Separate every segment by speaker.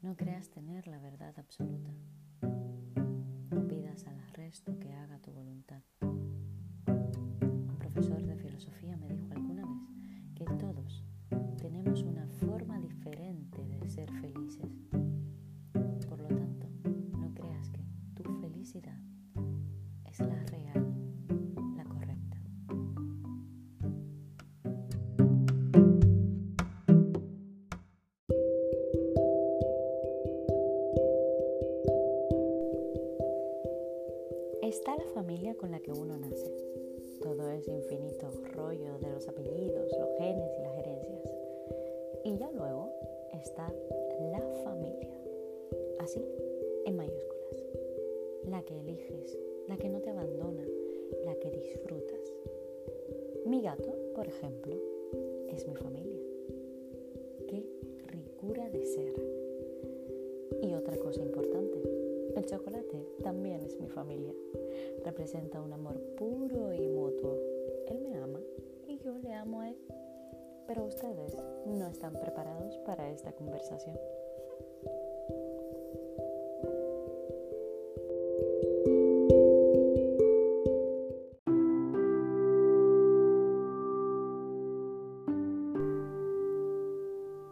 Speaker 1: No creas tener la verdad absoluta. No pidas al resto que haga tu voluntad. Un profesor de filosofía me dijo alguna vez que todos tenemos una forma diferente de ser felices Está la familia con la que uno nace. Todo ese infinito rollo de los apellidos, los genes y las herencias. Y ya luego está la familia. Así, en mayúsculas. La que eliges, la que no te abandona, la que disfrutas. Mi gato, por ejemplo, es mi familia. Qué ricura de ser. El chocolate también es mi familia. Representa un amor puro y mutuo. Él me ama y yo le amo a él. Pero ustedes no están preparados para esta conversación.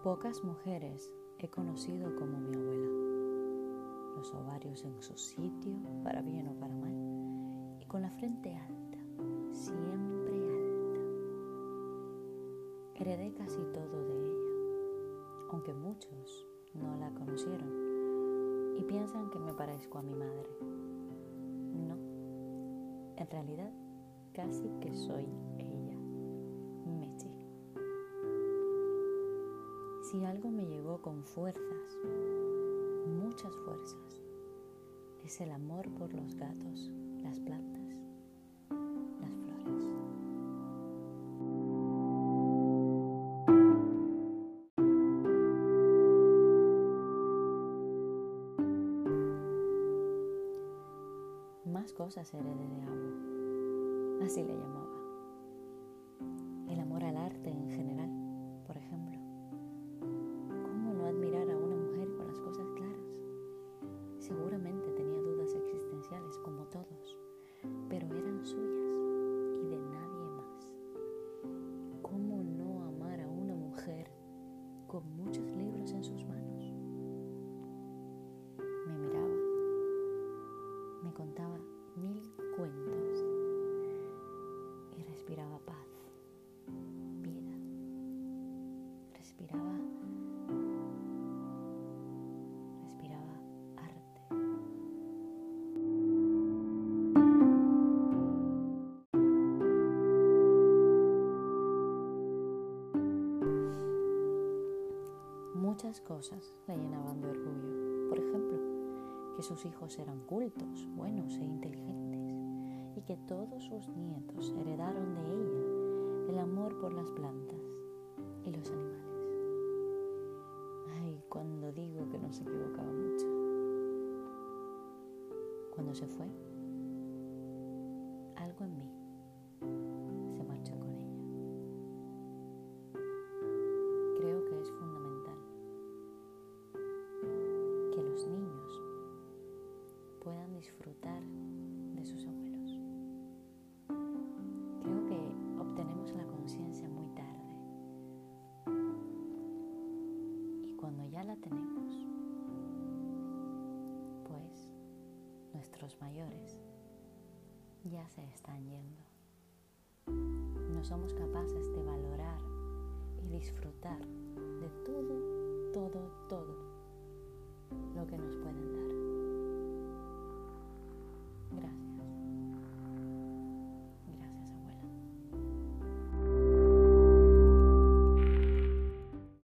Speaker 1: Pocas mujeres he conocido como mi abuela. Los ovarios en su sitio, para bien o para mal, y con la frente alta, siempre alta. Heredé casi todo de ella, aunque muchos no la conocieron y piensan que me parezco a mi madre. No, en realidad casi que soy ella, Mechi. Si algo me llegó con fuerzas, muchas fuerzas, es el amor por los gatos, las plantas, las flores. Más cosas heredé de agua, así le llamaba. El amor al arte en general, en sus manos? Me miraba, me contaba mil cuentos y respiraba Muchas cosas le llenaban de orgullo. Por ejemplo, que sus hijos eran cultos, buenos e inteligentes y que todos sus nietos heredaron de ella el amor por las plantas y los animales. Ay, cuando digo que no se equivocaba mucho. Cuando se fue, algo en mí ya la tenemos, pues nuestros mayores ya se están yendo. No somos capaces de valorar y disfrutar